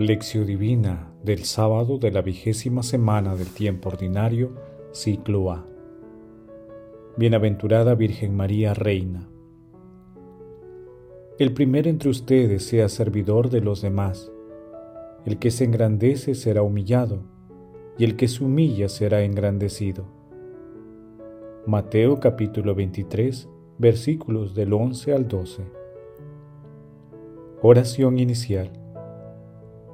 Lección Divina del sábado de la vigésima semana del tiempo ordinario, ciclo A. Bienaventurada Virgen María, Reina. El primero entre ustedes sea servidor de los demás. El que se engrandece será humillado, y el que se humilla será engrandecido. Mateo capítulo 23, versículos del 11 al 12. Oración inicial.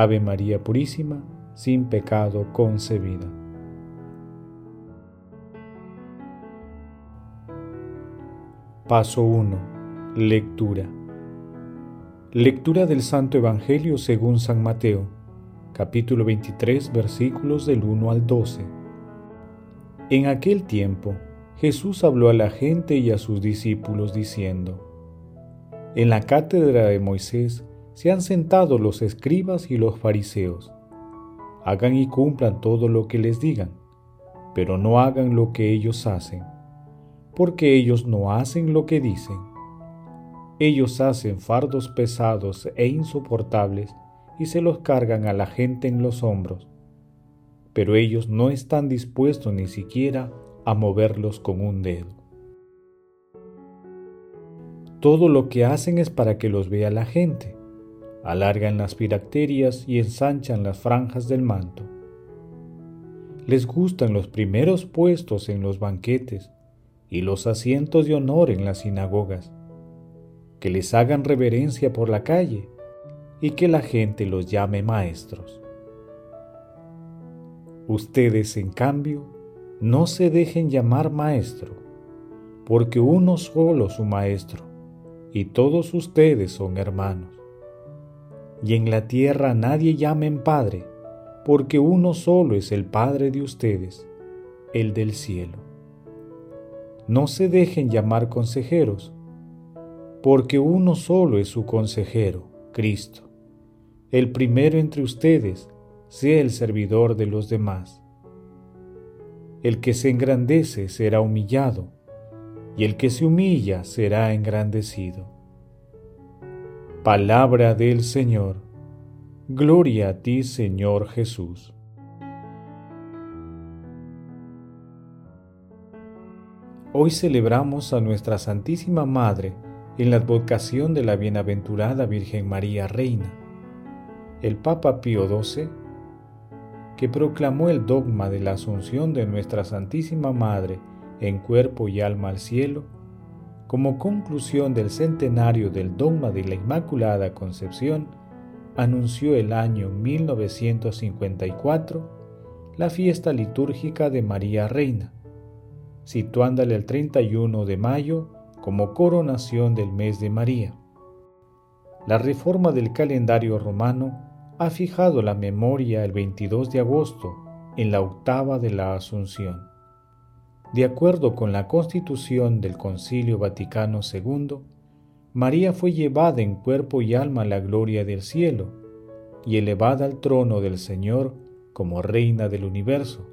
Ave María Purísima, sin pecado concebida. Paso 1. Lectura. Lectura del Santo Evangelio según San Mateo, capítulo 23, versículos del 1 al 12. En aquel tiempo, Jesús habló a la gente y a sus discípulos diciendo, En la cátedra de Moisés se han sentado los escribas y los fariseos. Hagan y cumplan todo lo que les digan, pero no hagan lo que ellos hacen, porque ellos no hacen lo que dicen. Ellos hacen fardos pesados e insoportables y se los cargan a la gente en los hombros, pero ellos no están dispuestos ni siquiera a moverlos con un dedo. Todo lo que hacen es para que los vea la gente alargan las piracterias y ensanchan las franjas del manto. Les gustan los primeros puestos en los banquetes y los asientos de honor en las sinagogas, que les hagan reverencia por la calle y que la gente los llame maestros. Ustedes, en cambio, no se dejen llamar maestro, porque uno solo su maestro, y todos ustedes son hermanos y en la tierra nadie llamen Padre, porque uno solo es el Padre de ustedes, el del cielo. No se dejen llamar consejeros, porque uno solo es su consejero, Cristo. El primero entre ustedes sea el servidor de los demás. El que se engrandece será humillado, y el que se humilla será engrandecido. Palabra del Señor. Gloria a ti, Señor Jesús. Hoy celebramos a nuestra Santísima Madre en la advocación de la Bienaventurada Virgen María Reina. El Papa Pío XII, que proclamó el dogma de la Asunción de nuestra Santísima Madre en cuerpo y alma al cielo, como conclusión del centenario del dogma de la Inmaculada Concepción, anunció el año 1954 la fiesta litúrgica de María Reina, situándole el 31 de mayo como coronación del mes de María. La reforma del calendario romano ha fijado la memoria el 22 de agosto en la octava de la Asunción. De acuerdo con la constitución del Concilio Vaticano II, María fue llevada en cuerpo y alma a la gloria del cielo y elevada al trono del Señor como reina del universo,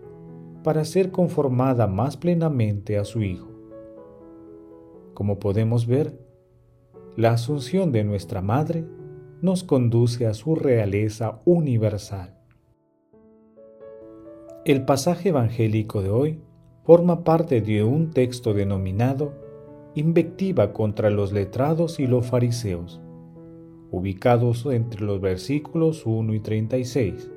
para ser conformada más plenamente a su Hijo. Como podemos ver, la asunción de nuestra Madre nos conduce a su realeza universal. El pasaje evangélico de hoy forma parte de un texto denominado Invectiva contra los letrados y los fariseos, ubicados entre los versículos 1 y 36.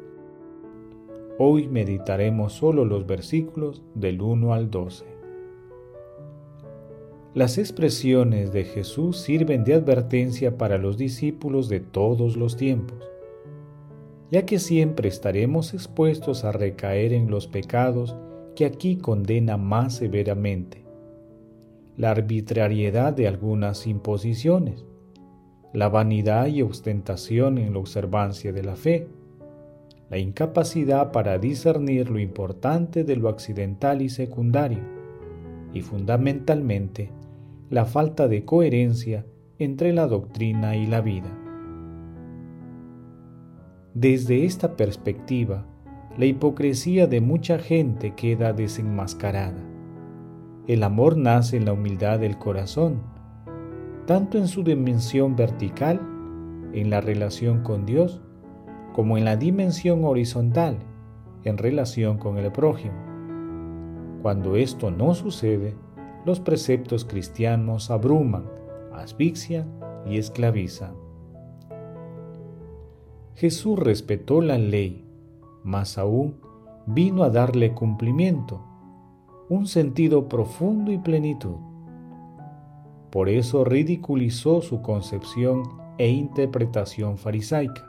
Hoy meditaremos solo los versículos del 1 al 12. Las expresiones de Jesús sirven de advertencia para los discípulos de todos los tiempos, ya que siempre estaremos expuestos a recaer en los pecados que aquí condena más severamente. La arbitrariedad de algunas imposiciones, la vanidad y ostentación en la observancia de la fe, la incapacidad para discernir lo importante de lo accidental y secundario, y fundamentalmente la falta de coherencia entre la doctrina y la vida. Desde esta perspectiva, la hipocresía de mucha gente queda desenmascarada. El amor nace en la humildad del corazón, tanto en su dimensión vertical, en la relación con Dios, como en la dimensión horizontal, en relación con el prójimo. Cuando esto no sucede, los preceptos cristianos abruman, asfixian y esclavizan. Jesús respetó la ley, más aún vino a darle cumplimiento, un sentido profundo y plenitud. Por eso ridiculizó su concepción e interpretación farisaica.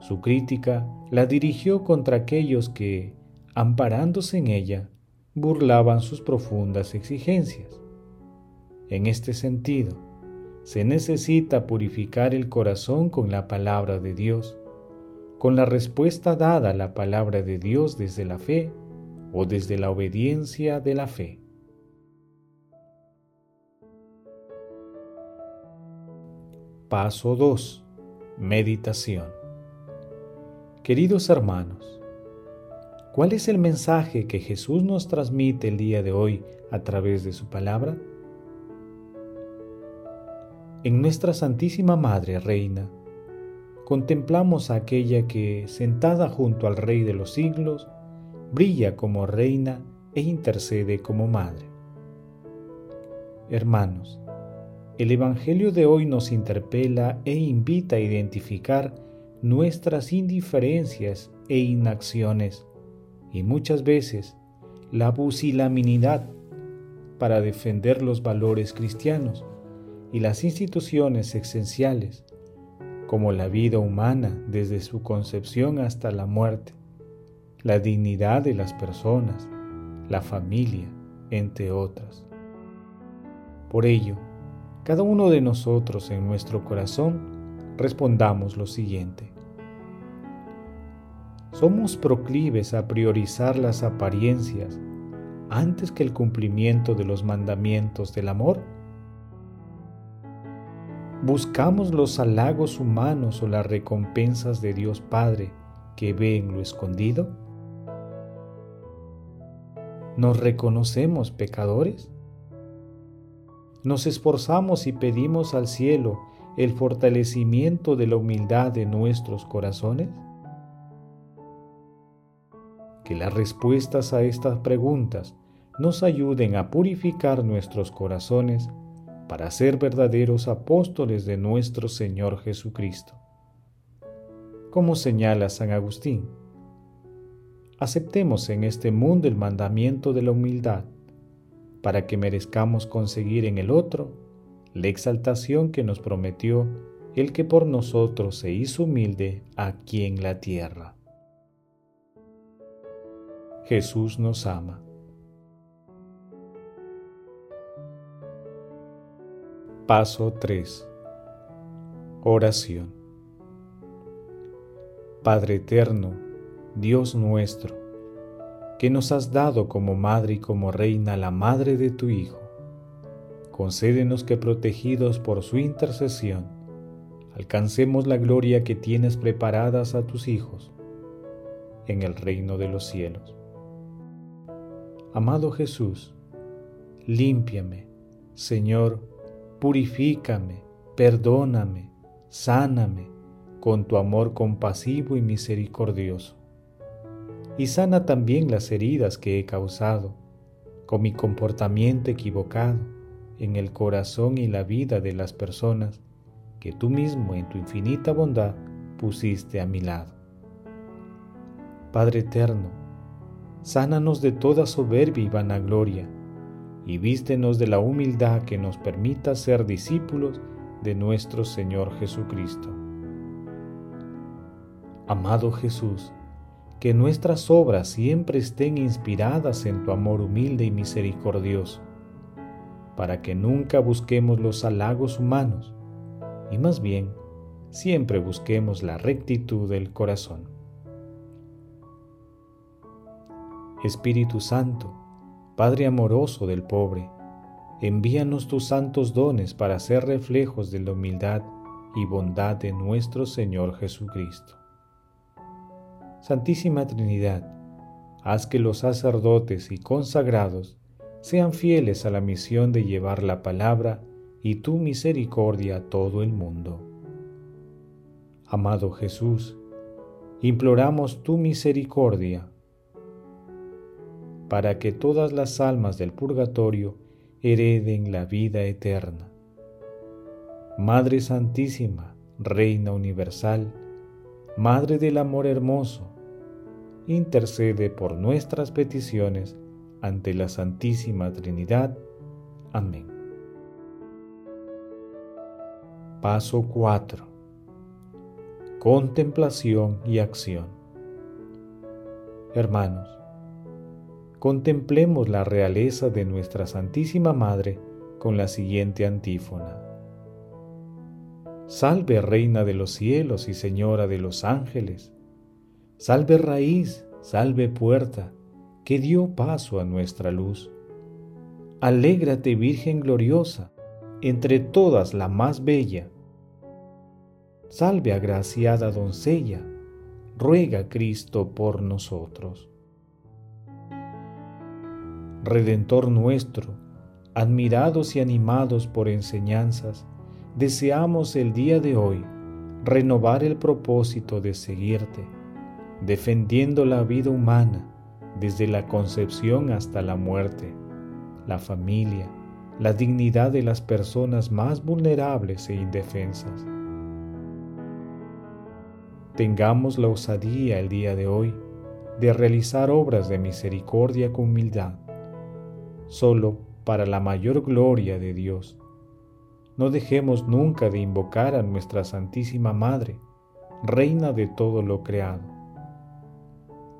Su crítica la dirigió contra aquellos que, amparándose en ella, burlaban sus profundas exigencias. En este sentido, se necesita purificar el corazón con la palabra de Dios, con la respuesta dada a la palabra de Dios desde la fe o desde la obediencia de la fe. Paso 2. Meditación. Queridos hermanos, ¿cuál es el mensaje que Jesús nos transmite el día de hoy a través de su palabra? En nuestra Santísima Madre Reina, contemplamos a aquella que, sentada junto al Rey de los siglos, brilla como reina e intercede como madre. Hermanos, el Evangelio de hoy nos interpela e invita a identificar nuestras indiferencias e inacciones y muchas veces la pusilanimidad para defender los valores cristianos y las instituciones esenciales, como la vida humana desde su concepción hasta la muerte, la dignidad de las personas, la familia, entre otras. Por ello, cada uno de nosotros en nuestro corazón respondamos lo siguiente. ¿Somos proclives a priorizar las apariencias antes que el cumplimiento de los mandamientos del amor? ¿Buscamos los halagos humanos o las recompensas de Dios Padre que ve en lo escondido? ¿Nos reconocemos pecadores? ¿Nos esforzamos y pedimos al cielo el fortalecimiento de la humildad de nuestros corazones? Que las respuestas a estas preguntas nos ayuden a purificar nuestros corazones para ser verdaderos apóstoles de nuestro Señor Jesucristo. Como señala San Agustín, aceptemos en este mundo el mandamiento de la humildad para que merezcamos conseguir en el otro la exaltación que nos prometió el que por nosotros se hizo humilde aquí en la tierra. Jesús nos ama. Paso 3. Oración. Padre eterno, Dios nuestro, que nos has dado como madre y como reina la madre de tu Hijo, concédenos que protegidos por su intercesión, alcancemos la gloria que tienes preparadas a tus hijos en el reino de los cielos. Amado Jesús, límpiame, Señor, purifícame, perdóname, sáname con tu amor compasivo y misericordioso. Y sana también las heridas que he causado con mi comportamiento equivocado en el corazón y la vida de las personas que tú mismo en tu infinita bondad pusiste a mi lado. Padre eterno, sánanos de toda soberbia y vanagloria y vístenos de la humildad que nos permita ser discípulos de nuestro Señor Jesucristo. Amado Jesús, que nuestras obras siempre estén inspiradas en tu amor humilde y misericordioso, para que nunca busquemos los halagos humanos, y más bien siempre busquemos la rectitud del corazón. Espíritu Santo, Padre amoroso del pobre, envíanos tus santos dones para ser reflejos de la humildad y bondad de nuestro Señor Jesucristo. Santísima Trinidad, haz que los sacerdotes y consagrados sean fieles a la misión de llevar la palabra y tu misericordia a todo el mundo. Amado Jesús, imploramos tu misericordia para que todas las almas del purgatorio hereden la vida eterna. Madre Santísima, Reina Universal, Madre del Amor Hermoso, intercede por nuestras peticiones ante la Santísima Trinidad. Amén. Paso 4. Contemplación y acción. Hermanos, contemplemos la realeza de nuestra Santísima Madre con la siguiente antífona. Salve Reina de los cielos y Señora de los ángeles. Salve raíz, salve puerta, que dio paso a nuestra luz. Alégrate Virgen gloriosa, entre todas la más bella. Salve agraciada doncella, ruega Cristo por nosotros. Redentor nuestro, admirados y animados por enseñanzas, deseamos el día de hoy renovar el propósito de seguirte, defendiendo la vida humana desde la concepción hasta la muerte, la familia, la dignidad de las personas más vulnerables e indefensas. Tengamos la osadía el día de hoy de realizar obras de misericordia con humildad solo para la mayor gloria de Dios. No dejemos nunca de invocar a nuestra Santísima Madre, Reina de todo lo creado.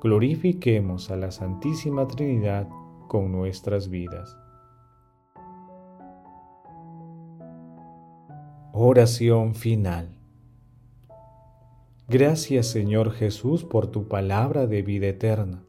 Glorifiquemos a la Santísima Trinidad con nuestras vidas. Oración final. Gracias Señor Jesús por tu palabra de vida eterna